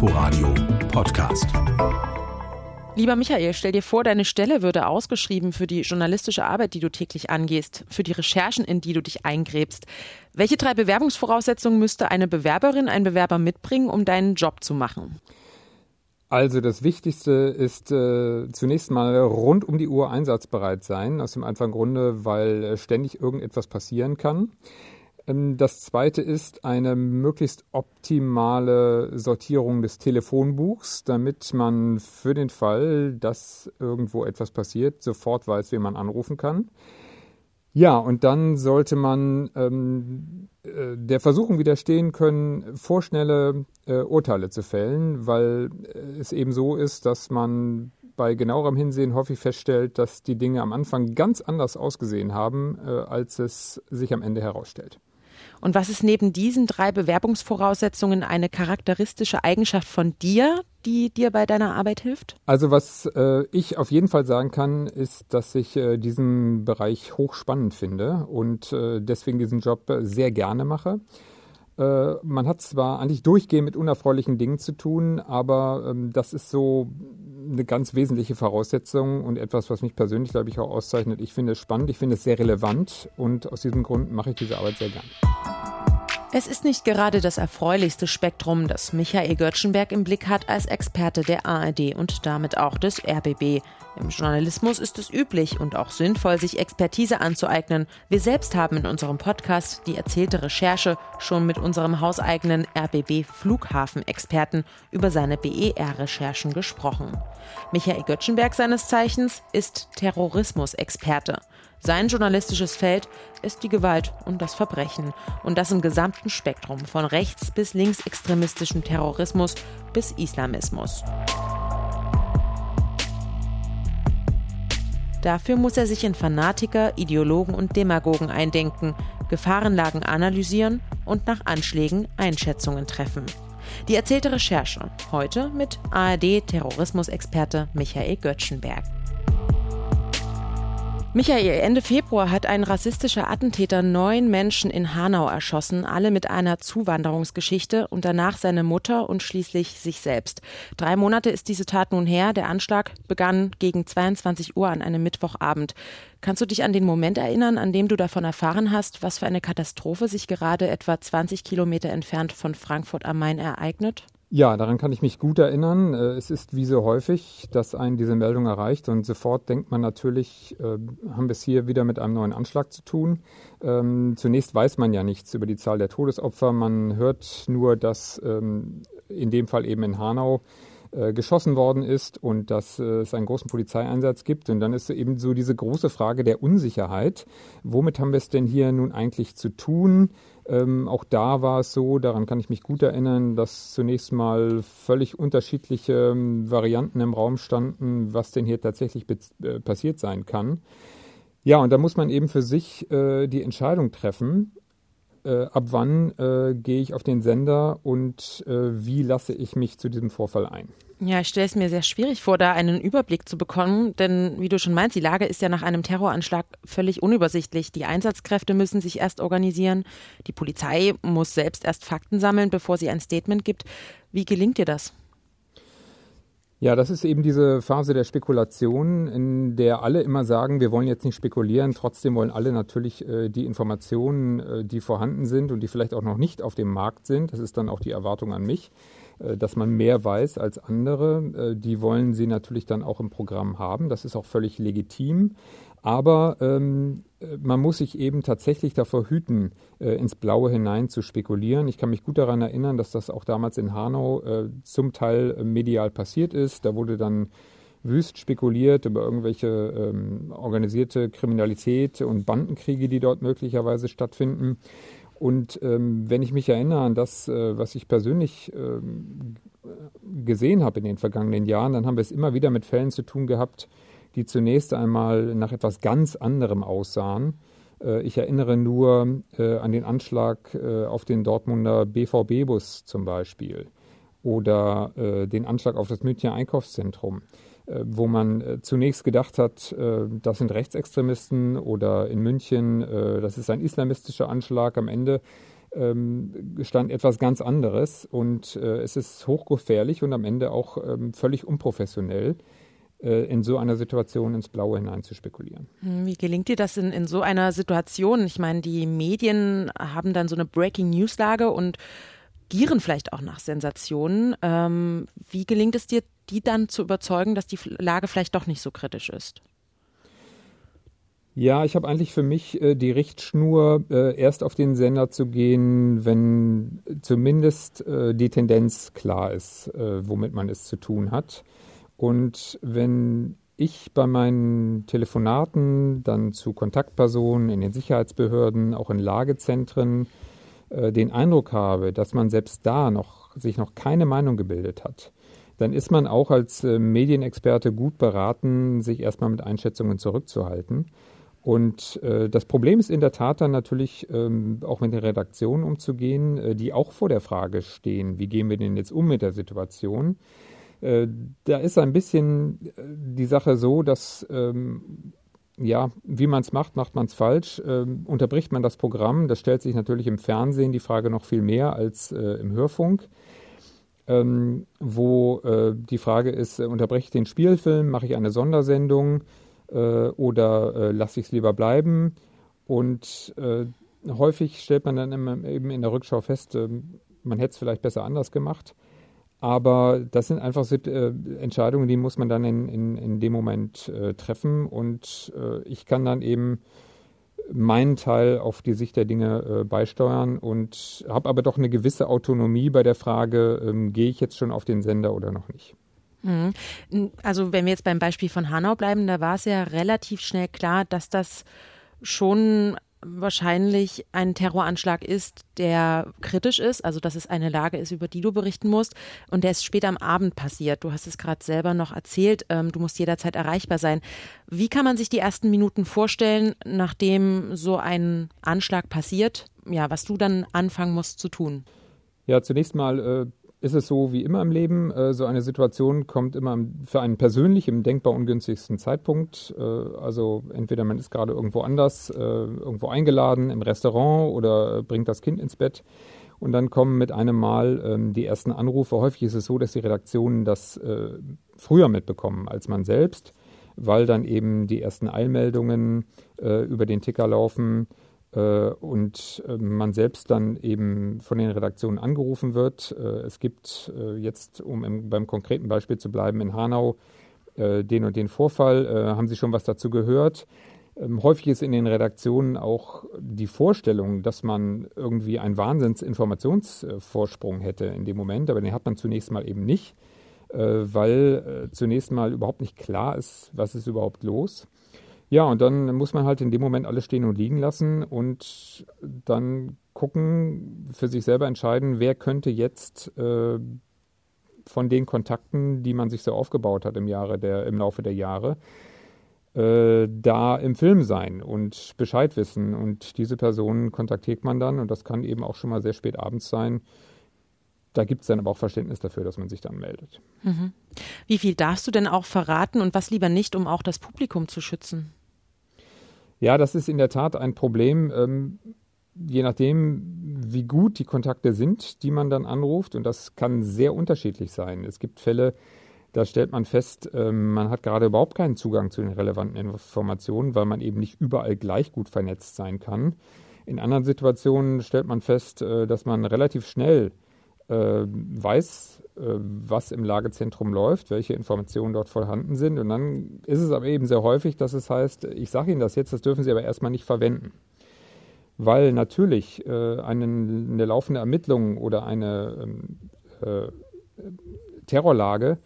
Inforadio Podcast. Lieber Michael, stell dir vor, deine Stelle würde ausgeschrieben für die journalistische Arbeit, die du täglich angehst, für die Recherchen, in die du dich eingräbst. Welche drei Bewerbungsvoraussetzungen müsste eine Bewerberin, ein Bewerber mitbringen, um deinen Job zu machen? Also das Wichtigste ist äh, zunächst mal rund um die Uhr einsatzbereit sein, aus dem einfachen Grunde, weil äh, ständig irgendetwas passieren kann. Ähm, das zweite ist eine möglichst optimale Sortierung des Telefonbuchs, damit man für den Fall, dass irgendwo etwas passiert, sofort weiß, wen man anrufen kann. Ja, und dann sollte man ähm, äh, der Versuchung widerstehen können, vorschnelle äh, Urteile zu fällen, weil äh, es eben so ist, dass man bei genauerem Hinsehen häufig feststellt, dass die Dinge am Anfang ganz anders ausgesehen haben, äh, als es sich am Ende herausstellt. Und was ist neben diesen drei Bewerbungsvoraussetzungen eine charakteristische Eigenschaft von dir, die dir bei deiner Arbeit hilft? Also was äh, ich auf jeden Fall sagen kann, ist, dass ich äh, diesen Bereich hochspannend finde und äh, deswegen diesen Job sehr gerne mache. Äh, man hat zwar eigentlich durchgehend mit unerfreulichen Dingen zu tun, aber ähm, das ist so eine ganz wesentliche Voraussetzung und etwas, was mich persönlich, glaube ich, auch auszeichnet. Ich finde es spannend, ich finde es sehr relevant und aus diesem Grund mache ich diese Arbeit sehr gern. Es ist nicht gerade das erfreulichste Spektrum, das Michael Göttschenberg im Blick hat als Experte der ARD und damit auch des RBB. Im Journalismus ist es üblich und auch sinnvoll, sich Expertise anzueignen. Wir selbst haben in unserem Podcast die erzählte Recherche schon mit unserem hauseigenen RBB Flughafenexperten über seine BER-Recherchen gesprochen. Michael Göttschenberg seines Zeichens ist Terrorismusexperte. Sein journalistisches Feld ist die Gewalt und das Verbrechen und das im gesamten Spektrum von rechts bis linksextremistischem Terrorismus bis Islamismus. Dafür muss er sich in Fanatiker, Ideologen und Demagogen eindenken, Gefahrenlagen analysieren und nach Anschlägen Einschätzungen treffen. Die erzählte Recherche heute mit ARD-Terrorismusexperte Michael Göttschenberg. Michael, Ende Februar hat ein rassistischer Attentäter neun Menschen in Hanau erschossen, alle mit einer Zuwanderungsgeschichte und danach seine Mutter und schließlich sich selbst. Drei Monate ist diese Tat nun her. Der Anschlag begann gegen 22 Uhr an einem Mittwochabend. Kannst du dich an den Moment erinnern, an dem du davon erfahren hast, was für eine Katastrophe sich gerade etwa 20 Kilometer entfernt von Frankfurt am Main ereignet? Ja, daran kann ich mich gut erinnern. Äh, es ist wie so häufig, dass einen diese Meldung erreicht und sofort denkt man natürlich, äh, haben wir es hier wieder mit einem neuen Anschlag zu tun. Ähm, zunächst weiß man ja nichts über die Zahl der Todesopfer. Man hört nur, dass ähm, in dem Fall eben in Hanau äh, geschossen worden ist und dass es einen großen Polizeieinsatz gibt. Und dann ist eben so diese große Frage der Unsicherheit. Womit haben wir es denn hier nun eigentlich zu tun? Ähm, auch da war es so, daran kann ich mich gut erinnern, dass zunächst mal völlig unterschiedliche ähm, Varianten im Raum standen, was denn hier tatsächlich äh, passiert sein kann. Ja, und da muss man eben für sich äh, die Entscheidung treffen, äh, ab wann äh, gehe ich auf den Sender und äh, wie lasse ich mich zu diesem Vorfall ein. Ja, ich stelle es mir sehr schwierig vor, da einen Überblick zu bekommen, denn wie du schon meinst, die Lage ist ja nach einem Terroranschlag völlig unübersichtlich. Die Einsatzkräfte müssen sich erst organisieren, die Polizei muss selbst erst Fakten sammeln, bevor sie ein Statement gibt. Wie gelingt dir das? Ja, das ist eben diese Phase der Spekulation, in der alle immer sagen, wir wollen jetzt nicht spekulieren, trotzdem wollen alle natürlich äh, die Informationen, äh, die vorhanden sind und die vielleicht auch noch nicht auf dem Markt sind, das ist dann auch die Erwartung an mich, äh, dass man mehr weiß als andere. Äh, die wollen sie natürlich dann auch im Programm haben. Das ist auch völlig legitim. Aber ähm, man muss sich eben tatsächlich davor hüten, äh, ins Blaue hinein zu spekulieren. Ich kann mich gut daran erinnern, dass das auch damals in Hanau äh, zum Teil äh, medial passiert ist. Da wurde dann wüst spekuliert über irgendwelche ähm, organisierte Kriminalität und Bandenkriege, die dort möglicherweise stattfinden. Und ähm, wenn ich mich erinnere an das, äh, was ich persönlich ähm, gesehen habe in den vergangenen Jahren, dann haben wir es immer wieder mit Fällen zu tun gehabt, die zunächst einmal nach etwas ganz anderem aussahen. Äh, ich erinnere nur äh, an den Anschlag äh, auf den Dortmunder BVB-Bus zum Beispiel oder den Anschlag auf das Münchner Einkaufszentrum. Wo man zunächst gedacht hat, das sind Rechtsextremisten oder in München, das ist ein islamistischer Anschlag. Am Ende ähm, stand etwas ganz anderes und es ist hochgefährlich und am Ende auch ähm, völlig unprofessionell in so einer Situation ins Blaue hinein zu spekulieren. Hm, wie gelingt dir das in, in so einer Situation? Ich meine, die Medien haben dann so eine Breaking News Lage und gieren vielleicht auch nach Sensationen. Ähm, wie gelingt es dir, die dann zu überzeugen, dass die Lage vielleicht doch nicht so kritisch ist? Ja, ich habe eigentlich für mich äh, die Richtschnur, äh, erst auf den Sender zu gehen, wenn zumindest äh, die Tendenz klar ist, äh, womit man es zu tun hat. Und wenn ich bei meinen Telefonaten dann zu Kontaktpersonen in den Sicherheitsbehörden, auch in Lagezentren, äh, den Eindruck habe, dass man selbst da noch sich noch keine Meinung gebildet hat, dann ist man auch als äh, Medienexperte gut beraten, sich erstmal mit Einschätzungen zurückzuhalten. Und äh, das Problem ist in der Tat dann natürlich ähm, auch mit den Redaktionen umzugehen, die auch vor der Frage stehen, wie gehen wir denn jetzt um mit der Situation? Äh, da ist ein bisschen äh, die Sache so, dass ähm, ja, wie man es macht, macht man es falsch. Ähm, unterbricht man das Programm, das stellt sich natürlich im Fernsehen die Frage noch viel mehr als äh, im Hörfunk. Ähm, wo äh, die Frage ist, äh, unterbreche ich den Spielfilm, mache ich eine Sondersendung, äh, oder lasse ich es lieber bleiben. Und häufig stellt man dann eben in der Rückschau fest, ähm, man hätte es vielleicht besser anders gemacht. Aber das sind einfach äh, Entscheidungen, die muss man dann in, in, in dem Moment äh, treffen. Und äh, ich kann dann eben meinen Teil auf die Sicht der Dinge äh, beisteuern und habe aber doch eine gewisse Autonomie bei der Frage, ähm, gehe ich jetzt schon auf den Sender oder noch nicht. Mhm. Also wenn wir jetzt beim Beispiel von Hanau bleiben, da war es ja relativ schnell klar, dass das schon wahrscheinlich ein Terroranschlag ist, der kritisch ist, also dass es eine Lage ist, über die du berichten musst und der ist später am Abend passiert. Du hast es gerade selber noch erzählt, ähm, du musst jederzeit erreichbar sein. Wie kann man sich die ersten Minuten vorstellen, nachdem so ein Anschlag passiert, ja, was du dann anfangen musst zu tun? Ja, zunächst mal äh, ist es so wie immer im Leben, äh, so eine Situation kommt immer für einen persönlich im denkbar ungünstigsten Zeitpunkt. Äh, also entweder man ist gerade irgendwo anders, äh, irgendwo eingeladen im Restaurant oder bringt das Kind ins Bett. Und dann kommen mit einem Mal ähm, die ersten Anrufe. Häufig ist es so, dass die Redaktionen das äh, früher mitbekommen als man selbst, weil dann eben die ersten Eilmeldungen äh, über den Ticker laufen äh, und äh, man selbst dann eben von den Redaktionen angerufen wird. Äh, es gibt jetzt, um im, beim konkreten Beispiel zu bleiben, in Hanau den und den Vorfall. Haben Sie schon was dazu gehört? Ähm, häufig ist in den Redaktionen auch die Vorstellung, dass man irgendwie einen Wahnsinnsinformationsvorsprung hätte in dem Moment, aber den hat man zunächst mal eben nicht, weil zunächst mal überhaupt nicht klar ist, was ist überhaupt los. Ja, und dann muss man halt in dem Moment alles stehen und liegen lassen und dann gucken, für sich selber entscheiden, wer könnte jetzt äh, von den Kontakten, die man sich so aufgebaut hat im, Jahre der, im Laufe der Jahre, äh, da im Film sein und Bescheid wissen. Und diese Personen kontaktiert man dann und das kann eben auch schon mal sehr spät abends sein. Da gibt es dann aber auch Verständnis dafür, dass man sich dann meldet. Mhm. Wie viel darfst du denn auch verraten und was lieber nicht, um auch das Publikum zu schützen? Ja, das ist in der Tat ein Problem. Ähm, je nachdem, wie gut die Kontakte sind, die man dann anruft, und das kann sehr unterschiedlich sein. Es gibt Fälle, da stellt man fest, ähm, man hat gerade überhaupt keinen Zugang zu den relevanten Informationen, weil man eben nicht überall gleich gut vernetzt sein kann. In anderen Situationen stellt man fest, äh, dass man relativ schnell weiß, äh, was im Lagezentrum läuft, welche Informationen dort vorhanden sind. Und dann ist es aber eben sehr häufig, dass es heißt, ich sage Ihnen das jetzt, das dürfen Sie aber erstmal nicht verwenden. Weil natürlich äh, eine, eine, laufende Ermittlung oder eine ähm, äh, Terrorlage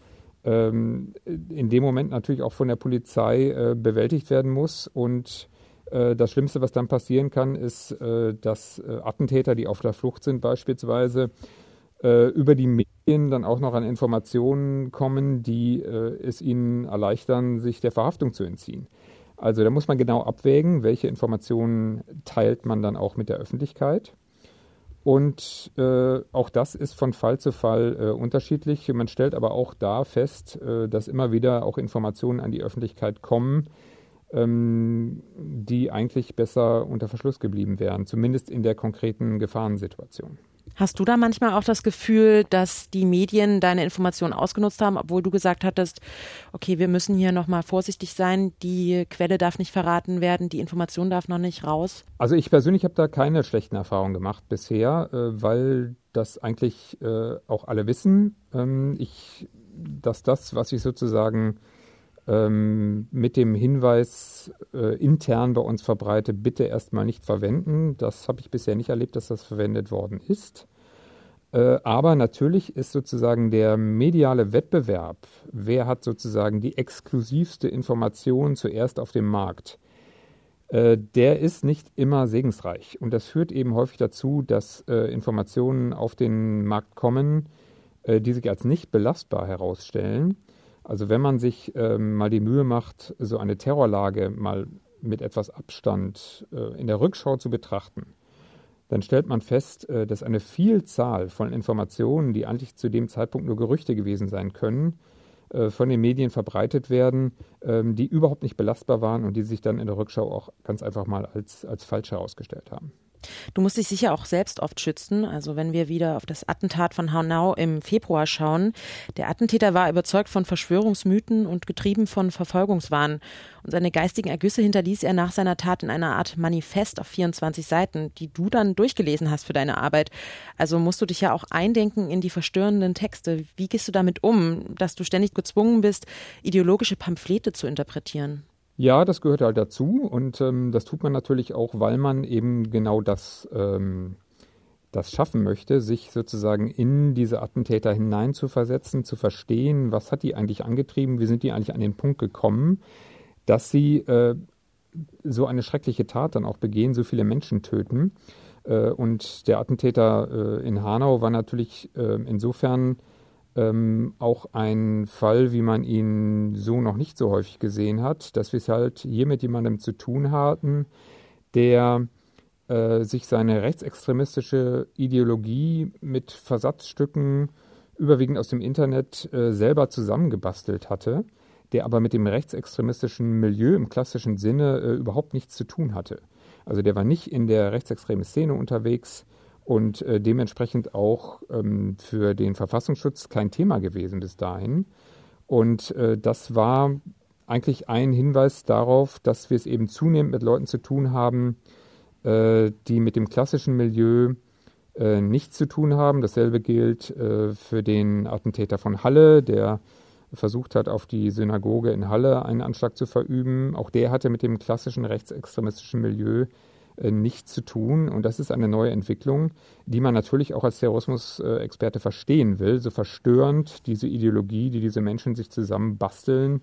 ähm, in dem Moment natürlich auch von der Polizei äh, bewältigt werden muss. Und das Schlimmste, was dann passieren kann, ist, dass Attentäter, die auf der Flucht sind beispielsweise, äh, über die Medien dann auch noch an Informationen kommen, die äh, es ihnen erleichtern, sich der Verhaftung zu entziehen. Also da muss man genau abwägen, welche Informationen teilt man dann auch mit der Öffentlichkeit. Und äh, auch das ist von Fall zu Fall äh, unterschiedlich. Man stellt aber auch da fest, äh, dass immer wieder auch Informationen an die Öffentlichkeit kommen, ähm, die eigentlich besser unter Verschluss geblieben wären, zumindest in der konkreten Gefahrensituation. Hast du da manchmal auch das Gefühl, dass die Medien deine Informationen ausgenutzt haben, obwohl du gesagt hattest, okay, wir müssen hier nochmal vorsichtig sein, die Quelle darf nicht verraten werden, die Information darf noch nicht raus? Also ich persönlich habe da keine schlechten Erfahrungen gemacht bisher, äh, weil das eigentlich äh, auch alle wissen. Ähm, ich, dass das, was ich sozusagen ähm, mit dem Hinweis äh, intern bei uns verbreite, bitte erstmal nicht verwenden. Das habe ich bisher nicht erlebt, dass das verwendet worden ist. Äh, aber natürlich ist sozusagen der mediale Wettbewerb, wer hat sozusagen die exklusivste Information zuerst auf dem Markt, äh, der ist nicht immer segensreich. Und das führt eben häufig dazu, dass äh, Informationen auf den Markt kommen, äh, die sich als nicht belastbar herausstellen also wenn man sich ähm, mal die Mühe macht, so eine Terrorlage mal mit etwas Abstand äh, in der Rückschau zu betrachten, dann stellt man fest, äh, dass eine Vielzahl von Informationen, die eigentlich zu dem Zeitpunkt nur Gerüchte gewesen sein können, äh, von den Medien verbreitet werden, ähm, die überhaupt nicht belastbar waren und die sich dann in der Rückschau auch ganz einfach mal als, als falsch herausgestellt haben. Du musst dich sicher auch selbst oft schützen. Also wenn wir wieder auf das Attentat von Hanau im Februar schauen. Der Attentäter war überzeugt von Verschwörungsmythen und getrieben von Verfolgungswahn. Und seine geistigen Ergüsse hinterließ er nach seiner Tat in einer Art Manifest auf 24 Seiten, die du dann durchgelesen hast für deine Arbeit. Also musst du dich ja auch eindenken in die verstörenden Texte. Wie gehst du damit um, dass du ständig gezwungen bist, ideologische Pamphlete zu interpretieren? Ja, das gehört halt dazu und ähm, das tut man natürlich auch, weil man eben genau das, ähm, das schaffen möchte, sich sozusagen in diese Attentäter hineinzuversetzen, zu verstehen, was hat die eigentlich angetrieben, wie sind die eigentlich an den Punkt gekommen, dass sie äh, so eine schreckliche Tat dann auch begehen, so viele Menschen töten. Äh, und der Attentäter äh, in Hanau war natürlich äh, insofern ähm, auch ein Fall, wie man ihn so noch nicht so häufig gesehen hat, dass wir es halt hier mit jemandem zu tun hatten, der äh, sich seine rechtsextremistische Ideologie mit Versatzstücken überwiegend aus dem Internet äh, selber zusammengebastelt hatte, der aber mit dem rechtsextremistischen Milieu im klassischen Sinne äh, überhaupt nichts zu tun hatte. Also der war nicht in der rechtsextremen Szene unterwegs, und äh, dementsprechend auch ähm, für den Verfassungsschutz kein Thema gewesen bis dahin. Und äh, das war eigentlich ein Hinweis darauf, dass wir es eben zunehmend mit Leuten zu tun haben, äh, die mit dem klassischen Milieu äh, nichts zu tun haben. Dasselbe gilt äh, für den Attentäter von Halle, der versucht hat, auf die Synagoge in Halle einen Anschlag zu verüben. Auch der hatte mit dem klassischen rechtsextremistischen Milieu nichts zu tun. Und das ist eine neue Entwicklung, die man natürlich auch als Terrorismusexperte verstehen will, so verstörend diese Ideologie, die diese Menschen sich zusammen basteln,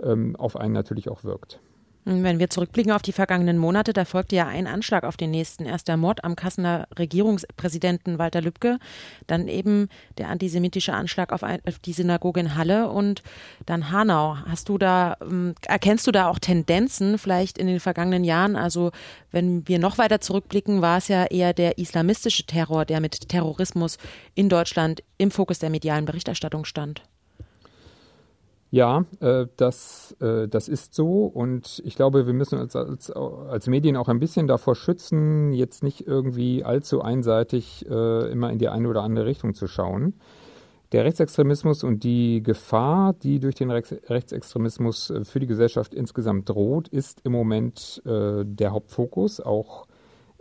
ähm, auf einen natürlich auch wirkt. Wenn wir zurückblicken auf die vergangenen Monate, da folgte ja ein Anschlag auf den nächsten. Erst der Mord am Kassener Regierungspräsidenten Walter Lübcke, dann eben der antisemitische Anschlag auf, die Synagoge in Halle und dann Hanau. Hast du da, ähm, erkennst du da auch Tendenzen vielleicht in den vergangenen Jahren? Also wenn wir noch weiter zurückblicken, war es ja eher der islamistische Terror, der mit Terrorismus in Deutschland im Fokus der medialen Berichterstattung stand. Ja, äh, das, äh, das ist so und ich glaube, wir müssen uns als, als Medien auch ein bisschen davor schützen, jetzt nicht irgendwie allzu einseitig äh, immer in die eine oder andere Richtung zu schauen. Der Rechtsextremismus und die Gefahr, die durch den Rechts Rechtsextremismus äh, für die Gesellschaft insgesamt droht, ist im Moment äh, der Hauptfokus, auch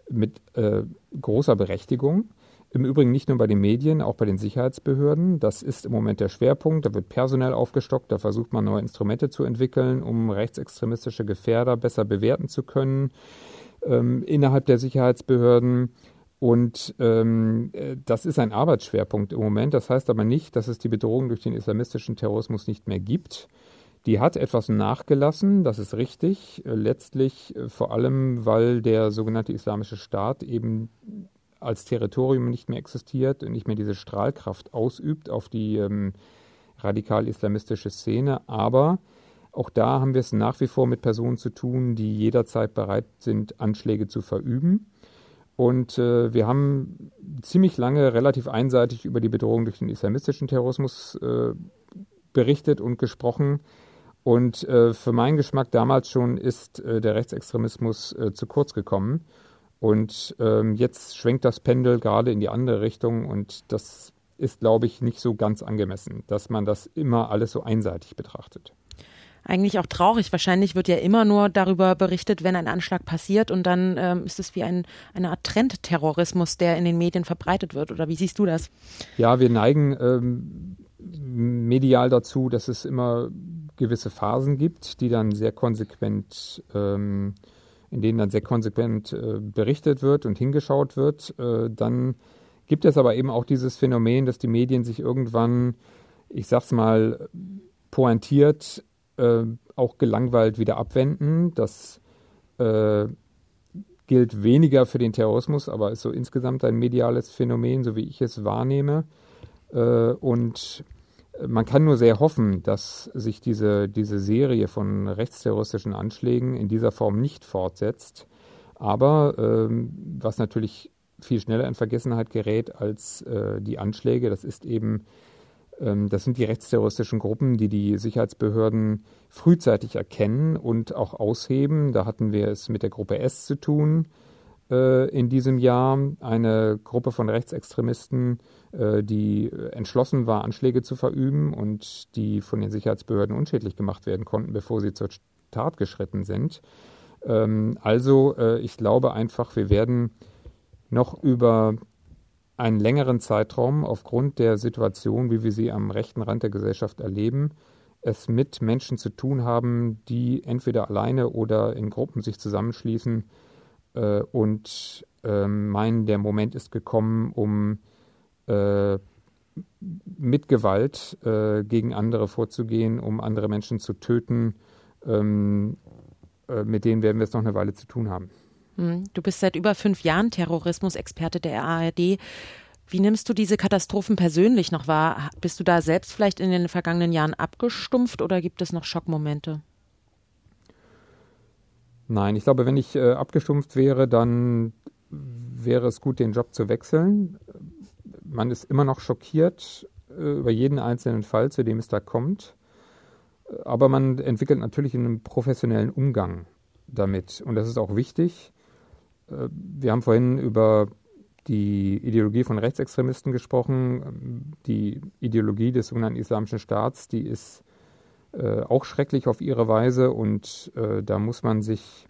mit äh, großer Berechtigung. Im Übrigen nicht nur bei den Medien, auch bei den Sicherheitsbehörden. Das ist im Moment der Schwerpunkt. Da wird personell aufgestockt. Da versucht man neue Instrumente zu entwickeln, um rechtsextremistische Gefährder besser bewerten zu können ähm, innerhalb der Sicherheitsbehörden. Und ähm, äh, das ist ein Arbeitsschwerpunkt im Moment. Das heißt aber nicht, dass es die Bedrohung durch den islamistischen Terrorismus nicht mehr gibt. Die hat etwas nachgelassen, das ist richtig. Letztlich äh, vor allem, weil der sogenannte Islamische Staat eben als Territorium nicht mehr existiert und nicht mehr diese Strahlkraft ausübt auf die ähm, radikal-islamistische Szene. Aber auch da haben wir es nach wie vor mit Personen zu tun, die jederzeit bereit sind, Anschläge zu verüben. Und äh, wir haben ziemlich lange relativ einseitig über die Bedrohung durch den islamistischen Terrorismus äh, berichtet und gesprochen. Und äh, für meinen Geschmack damals schon ist äh, der Rechtsextremismus äh, zu kurz gekommen. Und ähm, jetzt schwenkt das Pendel gerade in die andere Richtung und das ist, glaube ich, nicht so ganz angemessen, dass man das immer alles so einseitig betrachtet. Eigentlich auch traurig. Wahrscheinlich wird ja immer nur darüber berichtet, wenn ein Anschlag passiert und dann ähm, ist es wie ein, eine Art Trendterrorismus, der in den Medien verbreitet wird. Oder wie siehst du das? Ja, wir neigen ähm, medial dazu, dass es immer gewisse Phasen gibt, die dann sehr konsequent ähm, in denen dann sehr konsequent äh, berichtet wird und hingeschaut wird. Äh, dann gibt es aber eben auch dieses Phänomen, dass die Medien sich irgendwann, ich sag's mal, pointiert, äh, auch gelangweilt wieder abwenden. Das äh, gilt weniger für den Terrorismus, aber ist so insgesamt ein mediales Phänomen, so wie ich es wahrnehme. Äh, und man kann nur sehr hoffen, dass sich diese, diese Serie von rechtsterroristischen Anschlägen in dieser Form nicht fortsetzt. Aber ähm, was natürlich viel schneller in Vergessenheit gerät als äh, die Anschläge, das ist eben, ähm, das sind die rechtsterroristischen Gruppen, die die Sicherheitsbehörden frühzeitig erkennen und auch ausheben. Da hatten wir es mit der Gruppe S zu tun in diesem Jahr, eine Gruppe von Rechtsextremisten, äh, die entschlossen war, Anschläge zu verüben und die von den Sicherheitsbehörden unschädlich gemacht werden konnten, bevor sie zur Tat geschritten sind. Ähm, also äh, ich glaube einfach, wir werden noch über einen längeren Zeitraum aufgrund der Situation, wie wir sie am rechten Rand der Gesellschaft erleben, es mit Menschen zu tun haben, die entweder alleine oder in Gruppen sich zusammenschließen äh, und äh, meinen, der Moment ist gekommen, um äh, mit Gewalt äh, gegen andere vorzugehen, um andere Menschen zu töten. Ähm, äh, mit denen werden wir es noch eine Weile zu tun haben. Hm, du bist seit über fünf Jahren Terrorismusexperte der ARD. Wie nimmst du diese Katastrophen persönlich noch wahr? Bist du da selbst vielleicht in den vergangenen Jahren abgestumpft oder gibt es noch Schockmomente? Nein, ich glaube, wenn ich äh, abgestumpft wäre, dann wäre es gut, den Job zu wechseln man ist immer noch schockiert äh, über jeden einzelnen Fall, zu dem es da kommt. Aber man entwickelt natürlich einen professionellen Umgang damit. Und das ist auch wichtig. Äh, wir haben vorhin über die Ideologie von Rechtsextremisten gesprochen. Die Ideologie des sogenannten Islamischen Staats, die ist äh, auch schrecklich auf ihre Weise. Und äh, da muss man sich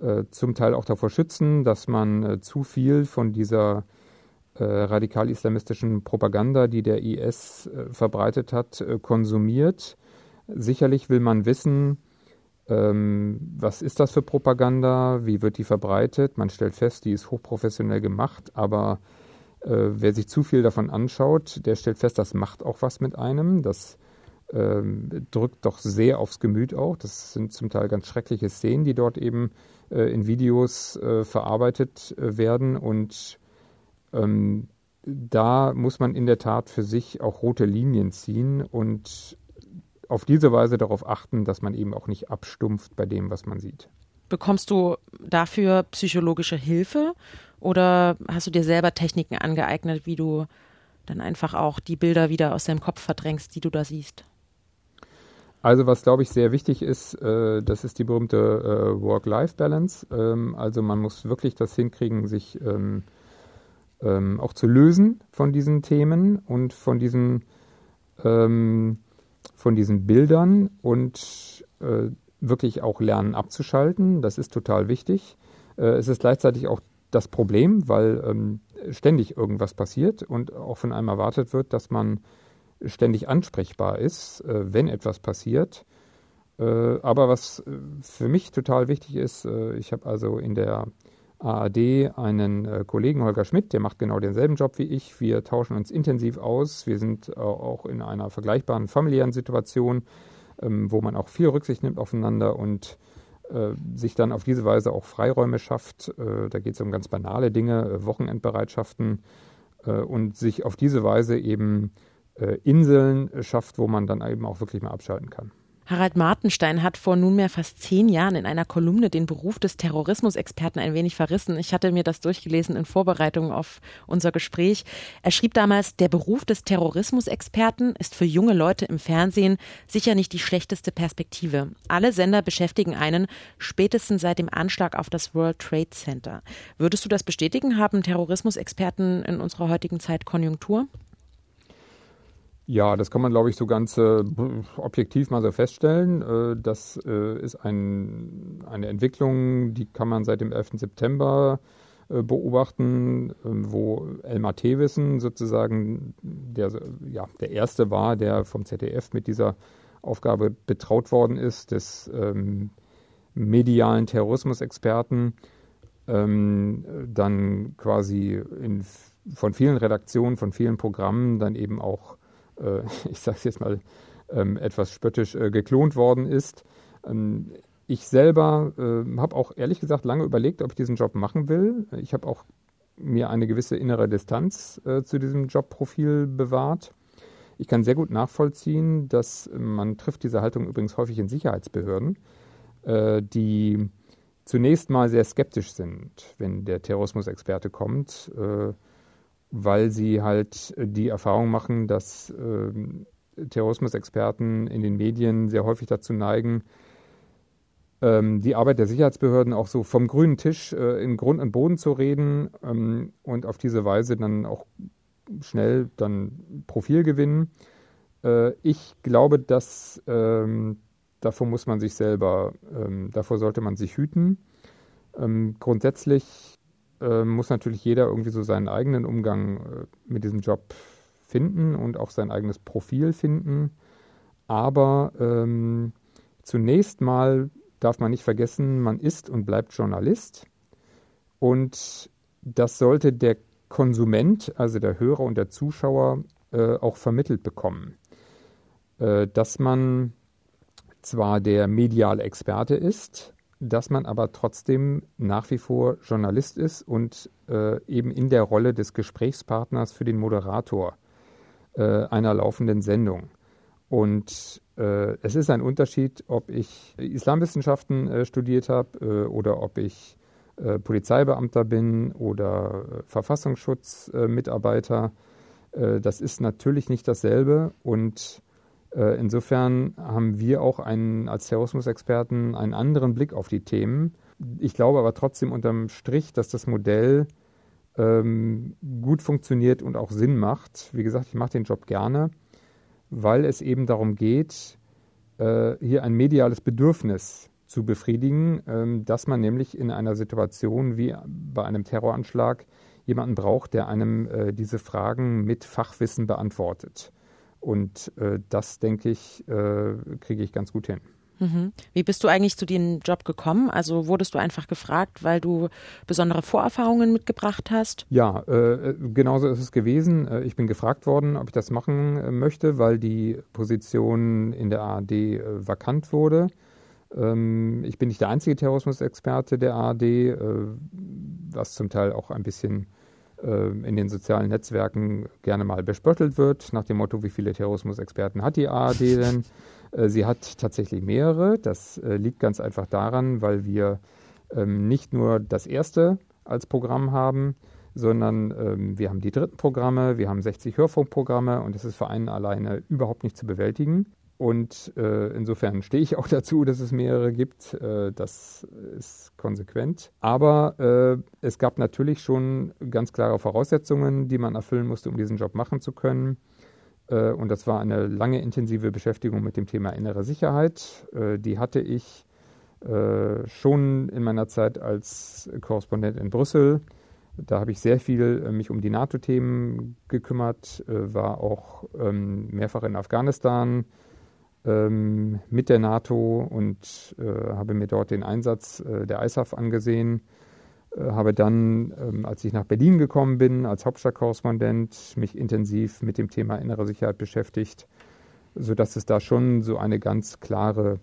äh, zum Teil auch davor schützen, dass man äh, zu viel von dieser äh, radikal-islamistischen Propaganda, die der IS verbreitet hat, konsumiert. Sicherlich will man wissen, ähm, was ist das für Propaganda, wie wird die verbreitet. Man stellt fest, die ist hochprofessionell gemacht, aber wer sich zu viel davon anschaut, der stellt fest, das macht auch was mit einem. Das ähm, drückt doch sehr aufs Gemüt auch. Das sind zum Teil ganz schreckliche Szenen, die dort eben äh, in Videos äh, verarbeitet werden und ähm, da muss man in der Tat für sich auch rote Linien ziehen und auf diese Weise darauf achten, dass man eben auch nicht abstumpft bei dem, was man sieht. Bekommst du dafür psychologische Hilfe oder hast du dir selber Techniken angeeignet, wie du dann einfach auch die Bilder wieder aus deinem Kopf verdrängst, die du da siehst? Also was, glaube ich, sehr wichtig ist, äh, das ist die berühmte äh, Work-Life-Balance. Ähm, also man muss wirklich das hinkriegen, sich ähm, ähm, auch zu lösen von diesen Themen und von diesen, ähm, von diesen Bildern und äh, wirklich auch lernen abzuschalten. Das ist total wichtig. Äh, es ist gleichzeitig auch das Problem, weil ähm, ständig irgendwas passiert und auch von einem erwartet wird, dass man ständig ansprechbar ist, äh, wenn etwas passiert. Äh, aber was äh, für mich total wichtig ist, ich habe also in der ARD einen Kollegen, Holger Schmidt, der macht genau denselben Job wie ich. Wir tauschen uns intensiv aus. Wir sind auch in einer vergleichbaren familiären Situation, ähm, wo man auch viel Rücksicht nimmt aufeinander und sich dann auf diese Weise auch Freiräume schafft. Da geht es um ganz banale Dinge, Wochenendbereitschaften und sich auf diese Weise eben Inseln schafft, wo man dann eben auch wirklich mal abschalten kann. Harald Martenstein hat vor nunmehr fast zehn Jahren in einer Kolumne den Beruf des Terrorismusexperten ein wenig verrissen. Ich hatte mir das durchgelesen in Vorbereitung auf unser Gespräch. Er schrieb damals, der Beruf des Terrorismusexperten ist für junge Leute im Fernsehen sicher nicht die schlechteste Perspektive. Alle Sender beschäftigen einen, spätestens seit dem Anschlag auf das World Trade Center. Würdest du das bestätigen? Haben Terrorismusexperten in unserer heutigen Zeit Konjunktur? Ja, das kann man, glaube ich, so ganz äh, objektiv mal so feststellen. Äh, das äh, ist ein, eine Entwicklung, die kann man seit dem 11. September äh, beobachten, ähm, wo Elmar Thewissen sozusagen der, ja, der Erste war, der vom ZDF mit dieser Aufgabe betraut worden ist, des ähm, medialen Terrorismusexperten, ähm, dann quasi in, von vielen Redaktionen, von vielen Programmen dann eben auch äh, ich sage es jetzt mal ähm, etwas spöttisch, äh, geklont worden ist. Ähm, ich selber äh, habe auch ehrlich gesagt lange überlegt, ob ich diesen Job machen will. Ich habe auch mir eine gewisse innere Distanz äh, zu diesem Jobprofil bewahrt. Ich kann sehr gut nachvollziehen, dass man trifft diese Haltung übrigens häufig in Sicherheitsbehörden, äh, die zunächst mal sehr skeptisch sind, wenn der Terrorismusexperte kommt. Äh, weil sie halt äh, die Erfahrung machen, dass äh, Terrorismusexperten in den Medien sehr häufig dazu neigen, ähm, die Arbeit der Sicherheitsbehörden auch so vom grünen Tisch äh, in Grund und Boden zu reden ähm, und auf diese Weise dann auch schnell dann Profil gewinnen. Äh, ich glaube, dass ähm, davor muss man sich selber, ähm, davor sollte man sich hüten. Ähm, grundsätzlich äh, muss natürlich jeder irgendwie so seinen eigenen Umgang äh, mit diesem Job finden und auch sein eigenes Profil finden. Aber ähm, zunächst mal darf man nicht vergessen, man ist und bleibt Journalist. Und das sollte der Konsument, also der Hörer und der Zuschauer, äh, auch vermittelt bekommen. Äh, dass man zwar der mediale Experte ist, dass man aber trotzdem nach wie vor Journalist ist und äh, eben in der Rolle des Gesprächspartners für den Moderator äh, einer laufenden Sendung. Und äh, es ist ein Unterschied, ob ich Islamwissenschaften äh, studiert habe äh, oder ob ich äh, Polizeibeamter bin oder Verfassungsschutzmitarbeiter. das ist natürlich nicht dasselbe und insofern haben wir auch einen, als Terrorismusexperten einen anderen Blick auf die Themen. Ich glaube aber trotzdem unterm Strich, dass das Modell ähm, gut funktioniert und auch Sinn macht. Wie gesagt, ich mache den Job gerne, weil es eben darum geht, äh, hier ein mediales Bedürfnis zu befriedigen, ähm, dass man nämlich in einer Situation wie bei einem Terroranschlag jemanden braucht, der einem äh, diese Fragen mit Fachwissen beantwortet. Und äh, das, denke ich, äh, kriege ich ganz gut hin. Mhm. Wie bist du eigentlich zu dem Job gekommen? Also wurdest du einfach gefragt, weil du besondere Vorerfahrungen mitgebracht hast? Ja, äh, genauso ist es gewesen. Äh, ich bin gefragt worden, ob ich das machen äh, möchte, weil die Position in der ARD äh, vakant wurde. Ähm, ich bin nicht der einzige Terrorismusexperte der ARD, was zum Teil auch ein bisschen in den sozialen Netzwerken gerne mal bespöttelt wird, nach dem Motto, wie viele Terrorismusexperten hat die ARD denn? Äh, sie hat tatsächlich mehrere. Das äh, liegt ganz einfach daran, weil wir ähm, nicht nur das erste als Programm haben, sondern ähm, wir haben die dritten Programme, wir haben 60 Hörfunkprogramme und das ist für einen alleine überhaupt nicht zu bewältigen. Und äh, insofern stehe ich auch dazu, dass es mehrere gibt. Äh, das ist konsequent. Aber äh, es gab natürlich schon ganz klare Voraussetzungen, die man erfüllen musste, um diesen Job machen zu können. Äh, und das war eine lange intensive Beschäftigung mit dem Thema innere Sicherheit. Äh, die hatte ich äh, schon in meiner Zeit als Korrespondent in Brüssel. Da habe ich sehr viel mich um die NATO-Themen gekümmert, war auch ähm, mehrfach in Afghanistan, ähm, mit der NATO und äh, habe mir dort den Einsatz äh, der ISAF angesehen. Äh, habe dann, ähm, als ich nach Berlin gekommen bin, als Hauptstadtkorrespondent, mich intensiv mit dem Thema innere Sicherheit beschäftigt, sodass es da schon so eine ganz klare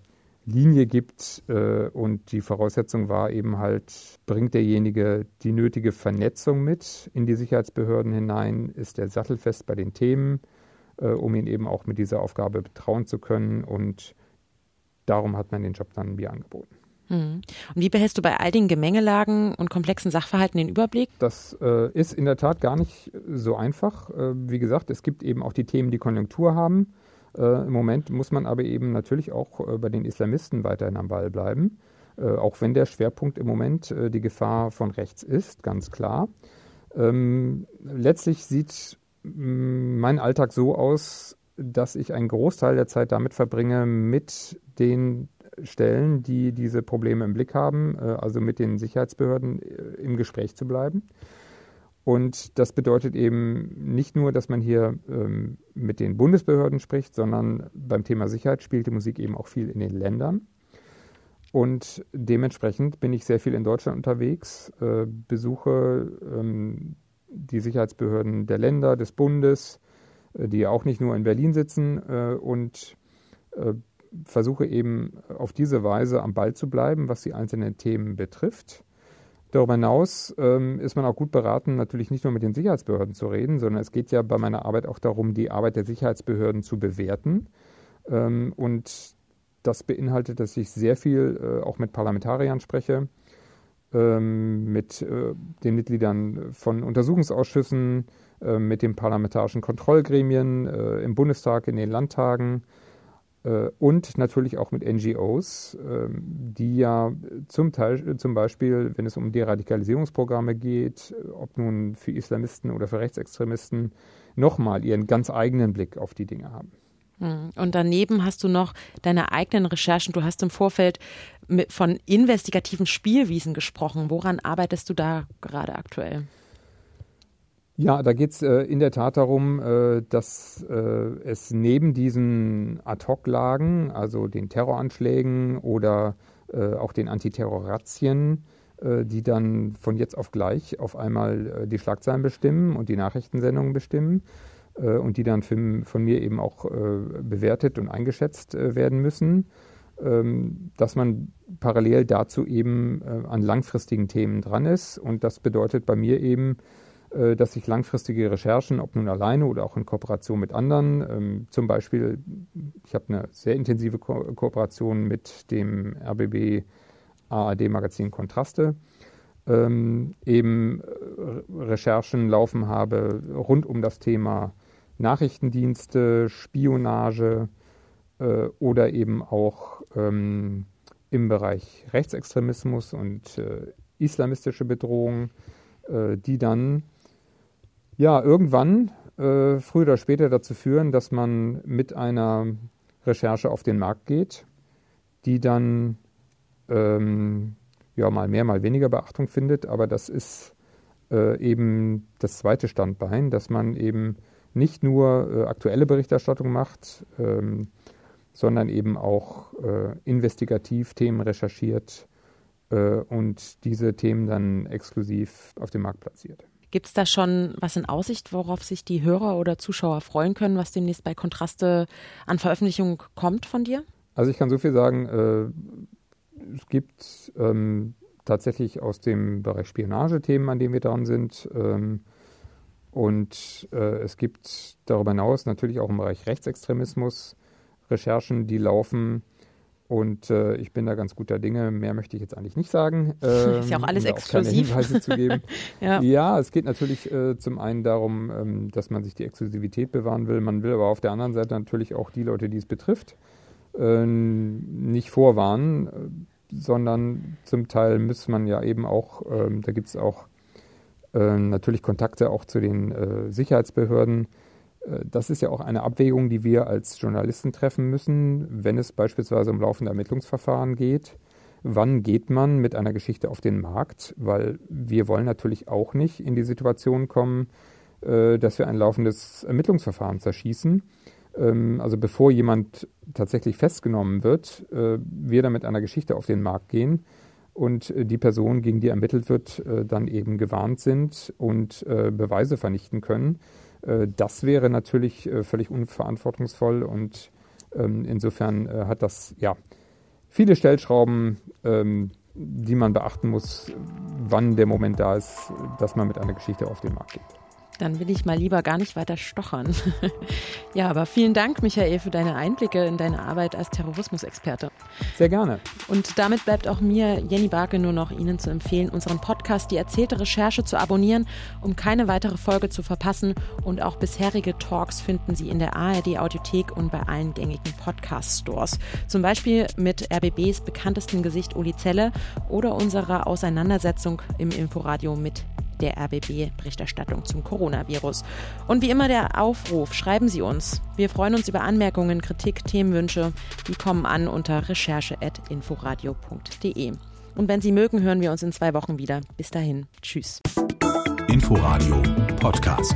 Linie gibt. Äh, und die Voraussetzung war eben halt, bringt derjenige die nötige Vernetzung mit in die Sicherheitsbehörden hinein, ist er sattelfest bei den Themen, um ihn eben auch mit dieser Aufgabe betrauen zu können und darum hat man den Job dann mir angeboten. Hm. Und wie behältst du bei all den Gemengelagen und komplexen Sachverhalten den Überblick? Das äh, ist in der Tat gar nicht so einfach. Äh, wie gesagt, es gibt eben auch die Themen, die Konjunktur haben. Äh, Im Moment muss man aber eben natürlich auch äh, bei den Islamisten weiterhin am Ball bleiben. Äh, auch wenn der Schwerpunkt im Moment äh, die Gefahr von rechts ist, ganz klar. Ähm, letztlich sieht mein Alltag so aus, dass ich einen Großteil der Zeit damit verbringe, mit den Stellen, die diese Probleme im Blick haben, äh, also mit den Sicherheitsbehörden äh, im Gespräch zu bleiben. Und das bedeutet eben nicht nur, dass man hier ähm, mit den Bundesbehörden spricht, sondern beim Thema Sicherheit spielt die Musik eben auch viel in den Ländern. Und dementsprechend bin ich sehr viel in Deutschland unterwegs, äh, besuche ähm, die Sicherheitsbehörden der Länder, des Bundes, äh, die auch nicht nur in Berlin sitzen äh, und äh, versuche eben auf diese Weise am Ball zu bleiben, was die einzelnen Themen betrifft. Darüber hinaus ähm, ist man auch gut beraten, natürlich nicht nur mit den Sicherheitsbehörden zu reden, sondern es geht ja bei meiner Arbeit auch darum, die Arbeit der Sicherheitsbehörden zu bewerten. Ähm, und das beinhaltet, dass ich sehr viel auch mit Parlamentariern spreche, mit äh, den Mitgliedern von Untersuchungsausschüssen, äh, mit den parlamentarischen Kontrollgremien äh, im Bundestag, in den Landtagen und natürlich auch mit NGOs, ähm, die ja zum Teil, zum Beispiel, wenn es um Deradikalisierungsprogramme geht, ob nun für Islamisten oder für Rechtsextremisten, nochmal ihren ganz eigenen Blick auf die Dinge haben. Hm. Und daneben hast du noch deine eigenen Recherchen. Du hast im Vorfeld von investigativen Spielwiesen gesprochen. Woran arbeitest du da gerade aktuell? Ja, da geht es äh, in der Tat darum, äh, dass äh, es neben diesen Ad-Hoc-Lagen, also den Terroranschlägen oder äh, auch den Antiterror-Razzien, äh, die dann von jetzt auf gleich auf einmal äh, die Schlagzeilen bestimmen und die Nachrichtensendungen bestimmen und die dann von, mir eben auch bewertet und eingeschätzt werden müssen, ähm, dass man parallel dazu eben an langfristigen Themen dran ist. Und das bedeutet bei mir eben, äh, dass ich langfristige Recherchen, ob nun alleine oder auch in Kooperation mit anderen, ähm, zum Beispiel, ich habe eine sehr intensive Ko Kooperation mit dem RBB ARD-Magazin Kontraste, ähm, eben äh, Recherchen laufen habe rund um das Thema Nachrichtendienste, Spionage äh, oder eben auch ähm, im Bereich Rechtsextremismus und äh, islamistische Bedrohung, äh, die dann ja, irgendwann, äh, früher oder später dazu führen, dass man mit einer Recherche auf den Markt geht, die dann ähm, ja mal mehr, mal weniger Beachtung findet, aber das ist äh, eben das zweite Standbein, dass man eben nicht nur äh, aktuelle Berichterstattung macht, ähm, sondern eben auch äh, investigativ Themen recherchiert äh, und diese Themen dann exklusiv auf dem Markt platziert. Gibt es da schon was in Aussicht, worauf sich die Hörer oder Zuschauer freuen können, was demnächst bei Kontraste an Veröffentlichung kommt von dir? Also ich kann so viel sagen, äh, es gibt ähm, tatsächlich aus dem Bereich Spionagethemen, an denen wir dran sind. Ähm, und äh, es gibt darüber hinaus natürlich auch im Bereich Rechtsextremismus Recherchen, die laufen und äh, ich bin da ganz guter Dinge. Mehr möchte ich jetzt eigentlich nicht sagen. Ähm, ist ja auch alles um exklusiv. Auch Hinweise zu geben. ja. ja. es geht natürlich äh, zum einen darum, ähm, dass man sich die Exklusivität bewahren will. Man will aber auf der anderen Seite natürlich auch die Leute, die es betrifft, äh, nicht vorwarnen, äh, sondern zum Teil muss man ja eben auch, ähm, da gibt es auch natürlich Kontakte auch zu den äh, Sicherheitsbehörden äh, das ist ja auch eine Abwägung, die wir als Journalisten treffen müssen, wenn es beispielsweise um laufende Ermittlungsverfahren geht. Wann geht man mit einer Geschichte auf den Markt? Weil wir wollen natürlich auch nicht in die Situation kommen, äh, dass wir ein laufendes Ermittlungsverfahren zerschießen. Ähm, also bevor jemand tatsächlich festgenommen wird, äh, wir dann mit einer Geschichte auf den Markt gehen und die Person, gegen die ermittelt wird, dann eben gewarnt sind und Beweise vernichten können. Äh, das wäre natürlich äh, völlig unverantwortungsvoll und ähm, insofern äh, hat das ja viele Stellschrauben, ähm, die man beachten muss, wann der Moment da ist, dass man mit einer Geschichte auf den Markt geht. Dann will ich mal lieber gar nicht weiter stochern. ja, aber vielen Dank, Michael, für deine Einblicke in deine Arbeit als Terrorismusexperte. Sehr gerne. Und damit bleibt auch mir, Jenny Barke, nur noch Ihnen zu empfehlen, unseren Podcast Die erzählte Recherche zu abonnieren, um keine weitere Folge zu verpassen. Und auch bisherige Talks finden Sie in der ARD Audiothek und bei allen gängigen Podcast-Stores. Zum Beispiel mit RBBs bekanntesten Gesicht Uli Zelle oder unserer Auseinandersetzung im Inforadio mit der RBB-Berichterstattung zum Coronavirus. Und wie immer der Aufruf, schreiben Sie uns. Wir freuen uns über Anmerkungen, Kritik, Themenwünsche. Die kommen an unter recherche.inforadio.de. Und wenn Sie mögen, hören wir uns in zwei Wochen wieder. Bis dahin. Tschüss. Inforadio Podcast.